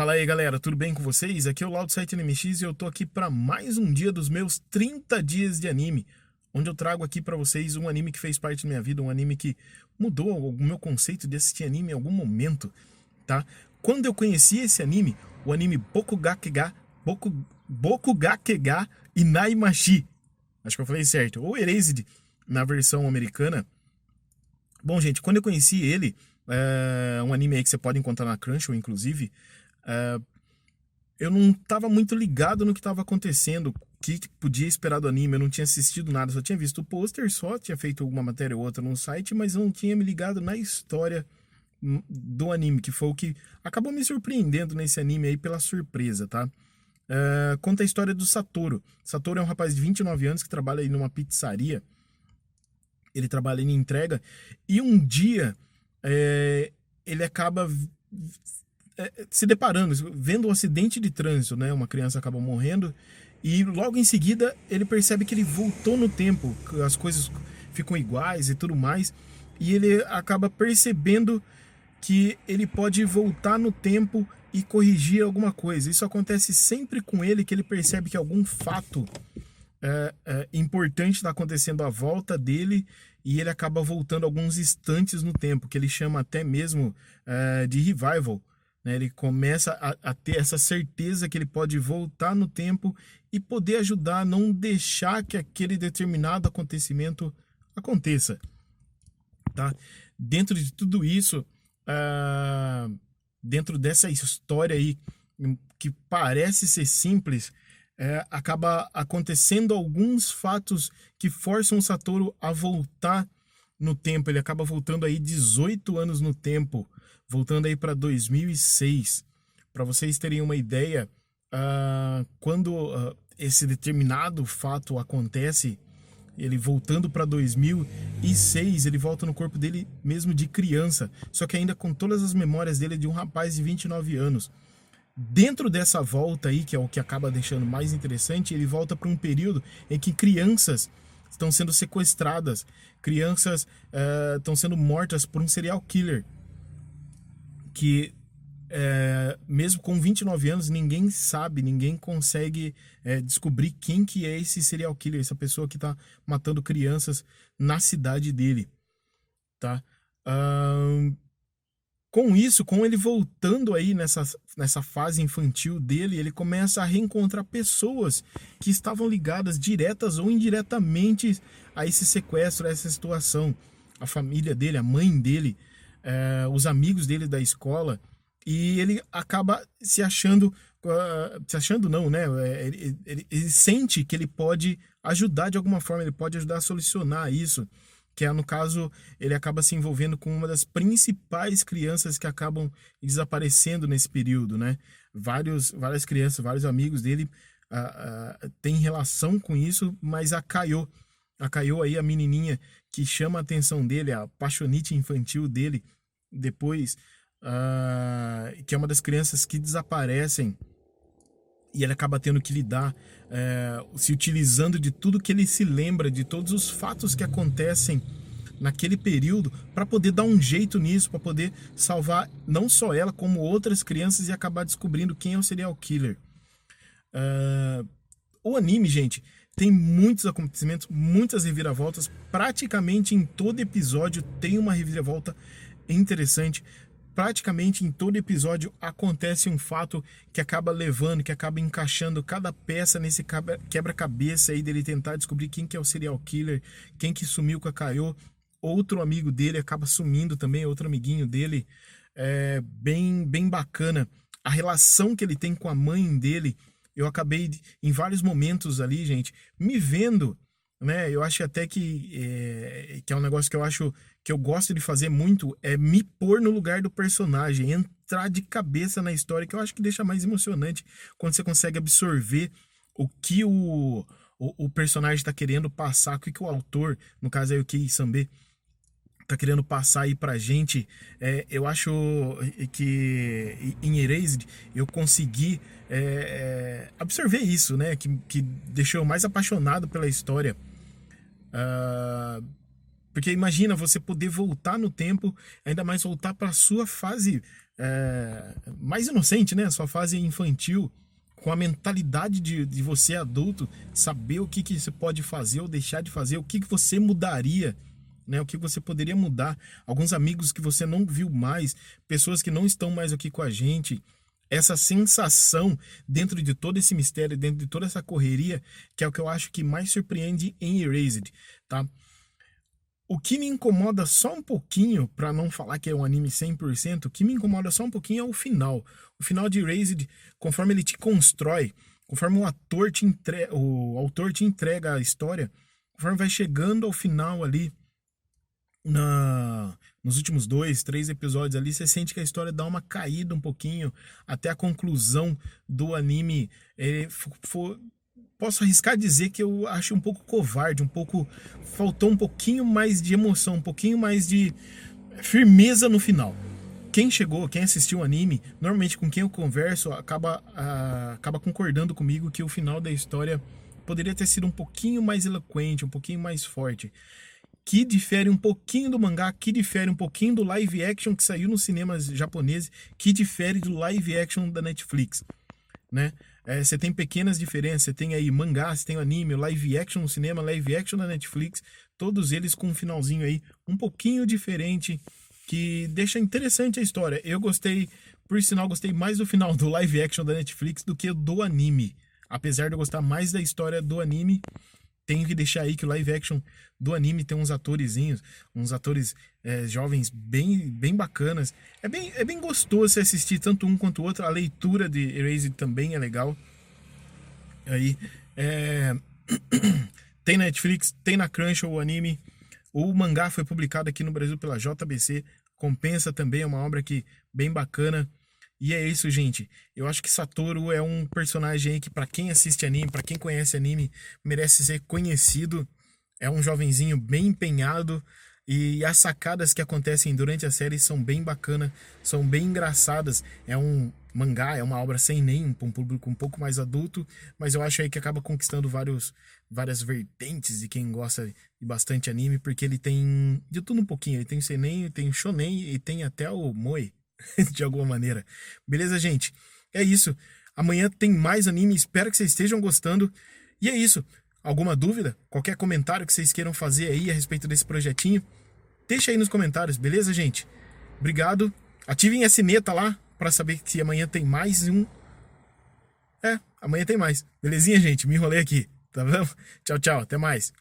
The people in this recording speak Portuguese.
Fala aí galera, tudo bem com vocês? Aqui é o Laudo Site NMX e eu tô aqui para mais um dia dos meus 30 dias de anime, onde eu trago aqui para vocês um anime que fez parte da minha vida, um anime que mudou o meu conceito de assistir anime em algum momento, tá? Quando eu conheci esse anime, o anime Bokugakega, Boku, Bokugakega Inaimashi, acho que eu falei certo, ou Erased na versão americana. Bom, gente, quando eu conheci ele, é um anime aí que você pode encontrar na Crunchyroll, inclusive, é, eu não estava muito ligado no que estava acontecendo, o que, podia esperar do anime, eu não tinha assistido nada, só tinha visto o pôster, só tinha feito alguma matéria ou outra no site, mas não tinha me ligado na história hum, do anime, que foi o que acabou me surpreendendo nesse anime aí pela surpresa, tá? É, conta a história do Satoru. Satoru é um rapaz de 29 anos que trabalha aí numa pizzaria. Ele trabalha em entrega e um dia é, ele acaba se deparando, vendo um acidente de trânsito, né? Uma criança acaba morrendo e logo em seguida ele percebe que ele voltou no tempo, as coisas ficam iguais e tudo mais, e ele acaba percebendo que ele pode voltar no tempo e corrigir alguma coisa. Isso acontece sempre com ele que ele percebe que algum fato é, é, importante está acontecendo à volta dele e ele acaba voltando alguns instantes no tempo, que ele chama até mesmo é, de revival. Né? Ele começa a, a, ter essa certeza que ele pode voltar no tempo e poder ajudar a não deixar que aquele determinado acontecimento aconteça. Tá? Dentro de tudo isso, uh, dentro dessa história aí, que parece ser simples, é, acaba acontecendo alguns fatos que forçam o Satoru a voltar no tempo. Ele acaba voltando aí 18 anos no tempo voltando aí para 2006, para vocês terem uma ideia, uh, quando uh, esse determinado fato acontece, ele voltando para 2006, ele volta no corpo dele mesmo de criança, só que ainda com todas as memórias dele de um rapaz de 29 anos. Dentro dessa volta aí, que é o que acaba deixando mais interessante, ele volta para um período em que crianças estão sendo sequestradas, crianças uh, estão sendo mortas por um serial killer que é, mesmo com 29 anos, ninguém sabe, ninguém consegue é, descobrir quem que é esse serial killer, essa pessoa que está matando crianças na cidade dele, tá? com isso, com ele voltando aí nessa, nessa fase infantil dele, ele começa a reencontrar pessoas que estavam ligadas diretas ou indiretamente a esse sequestro, a essa situação. A família dele, a mãe dele, é, os amigos dele da escola e ele acaba se achando uh, se achando não né? É, ele, ele, ele, sente que ele pode ajudar de alguma forma ele pode ajudar a solucionar isso que é no caso ele acaba se envolvendo com uma das principais crianças que acabam desaparecendo nesse período né? Vários várias crianças vários amigos dele uh, uh, têm relação com isso mas a Caio a Caio aí a menininha que chama a atenção dele, a paixonite infantil dele, depois, uh, que é uma das crianças que desaparecem e ele acaba tendo que lidar, uh, se utilizando de tudo que ele se lembra, de todos os fatos que acontecem naquele período, para poder dar um jeito nisso, para poder salvar não só ela, como outras crianças e acabar descobrindo quem é o serial killer. Uh, o anime, gente, tem muitos acontecimentos, muitas reviravoltas. Praticamente em todo episódio tem uma reviravolta interessante. Praticamente em todo episódio acontece um fato que acaba levando, que acaba encaixando cada peça nesse quebra-cabeça aí dele tentar descobrir quem que é o serial killer, quem que sumiu com a Caio. Outro amigo dele acaba sumindo também, outro amiguinho dele. É bem, bem bacana. A relação que ele tem com a mãe dele eu acabei em vários momentos ali, gente, me vendo, né? Eu acho até que é, que é um negócio que eu acho que eu gosto de fazer muito é me pôr no lugar do personagem, entrar de cabeça na história, que eu acho que deixa mais emocionante quando você consegue absorver o que o, o, o personagem está querendo passar, o que, que o autor, no caso aí o Kei Sambe, tá querendo passar aí pra gente. É, eu acho que em Erased eu consegui é, é, absorver isso, né? Que, que deixou mais apaixonado pela história. Uh, Porque imagina você poder voltar no tempo, ainda mais voltar para sua fase é, mais inocente, né? Sua fase infantil, com a mentalidade de, de você adulto, saber o que, que você pode fazer ou deixar de fazer, o que, que você mudaria, né? O que você poderia mudar. Alguns amigos que você não viu mais, pessoas que não estão mais aqui com a gente. Essa sensação dentro de todo esse mistério, dentro de toda essa correria, que é o que eu acho que mais surpreende em Erased, tá? O que me incomoda só um pouquinho, para não falar que é um anime 100%, o que me incomoda só um pouquinho é o final. O final de Erased, conforme ele te constrói, conforme o ator te entrega, o autor te entrega a história, conforme vai chegando ao final ali, na, nos últimos dois, três episódios ali, você sente que a história dá uma caída um pouquinho, até a conclusão do anime é, for, posso arriscar dizer que eu acho um pouco covarde, um pouco. Faltou um pouquinho mais de emoção, um pouquinho mais de firmeza no final. Quem chegou, quem assistiu o anime, normalmente com quem eu converso, acaba, uh, acaba concordando comigo que o final da história poderia ter sido um pouquinho mais eloquente, um pouquinho mais forte. Que difere um pouquinho do mangá, que difere um pouquinho do live action que saiu nos cinemas japoneses, que difere do live action da Netflix, né? É, você tem pequenas diferenças, você tem aí mangá, você tem anime, live action no cinema, live action na Netflix, todos eles com um finalzinho aí um pouquinho diferente, que deixa interessante a história. Eu gostei, por sinal, gostei mais do final do live action da Netflix do que do anime. Apesar de eu gostar mais da história do anime, tenho que deixar aí que o live action do anime tem uns atorezinhos, uns atores é, jovens bem, bem bacanas. É bem, é bem gostoso assistir tanto um quanto o outro. A leitura de Erased também é legal. Aí, é... tem na Netflix, tem na Crunchyroll o anime. O mangá foi publicado aqui no Brasil pela JBC. Compensa também, é uma obra que bem bacana. E é isso, gente. Eu acho que Satoru é um personagem aí que, para quem assiste anime, para quem conhece anime, merece ser conhecido. É um jovenzinho bem empenhado. E as sacadas que acontecem durante a série são bem bacanas, são bem engraçadas. É um mangá, é uma obra sem nem para um público um pouco mais adulto, mas eu acho aí que acaba conquistando vários, várias vertentes de quem gosta de bastante anime, porque ele tem de tudo um pouquinho. Ele tem seinen, tem shonen e tem até o moe. de alguma maneira. Beleza, gente? É isso. Amanhã tem mais anime. Espero que vocês estejam gostando. E é isso. Alguma dúvida? Qualquer comentário que vocês queiram fazer aí a respeito desse projetinho? Deixa aí nos comentários, beleza, gente? Obrigado. Ativem a sineta lá para saber se amanhã tem mais um. É, amanhã tem mais. Belezinha, gente? Me enrolei aqui. Tá bom? Tchau, tchau. Até mais.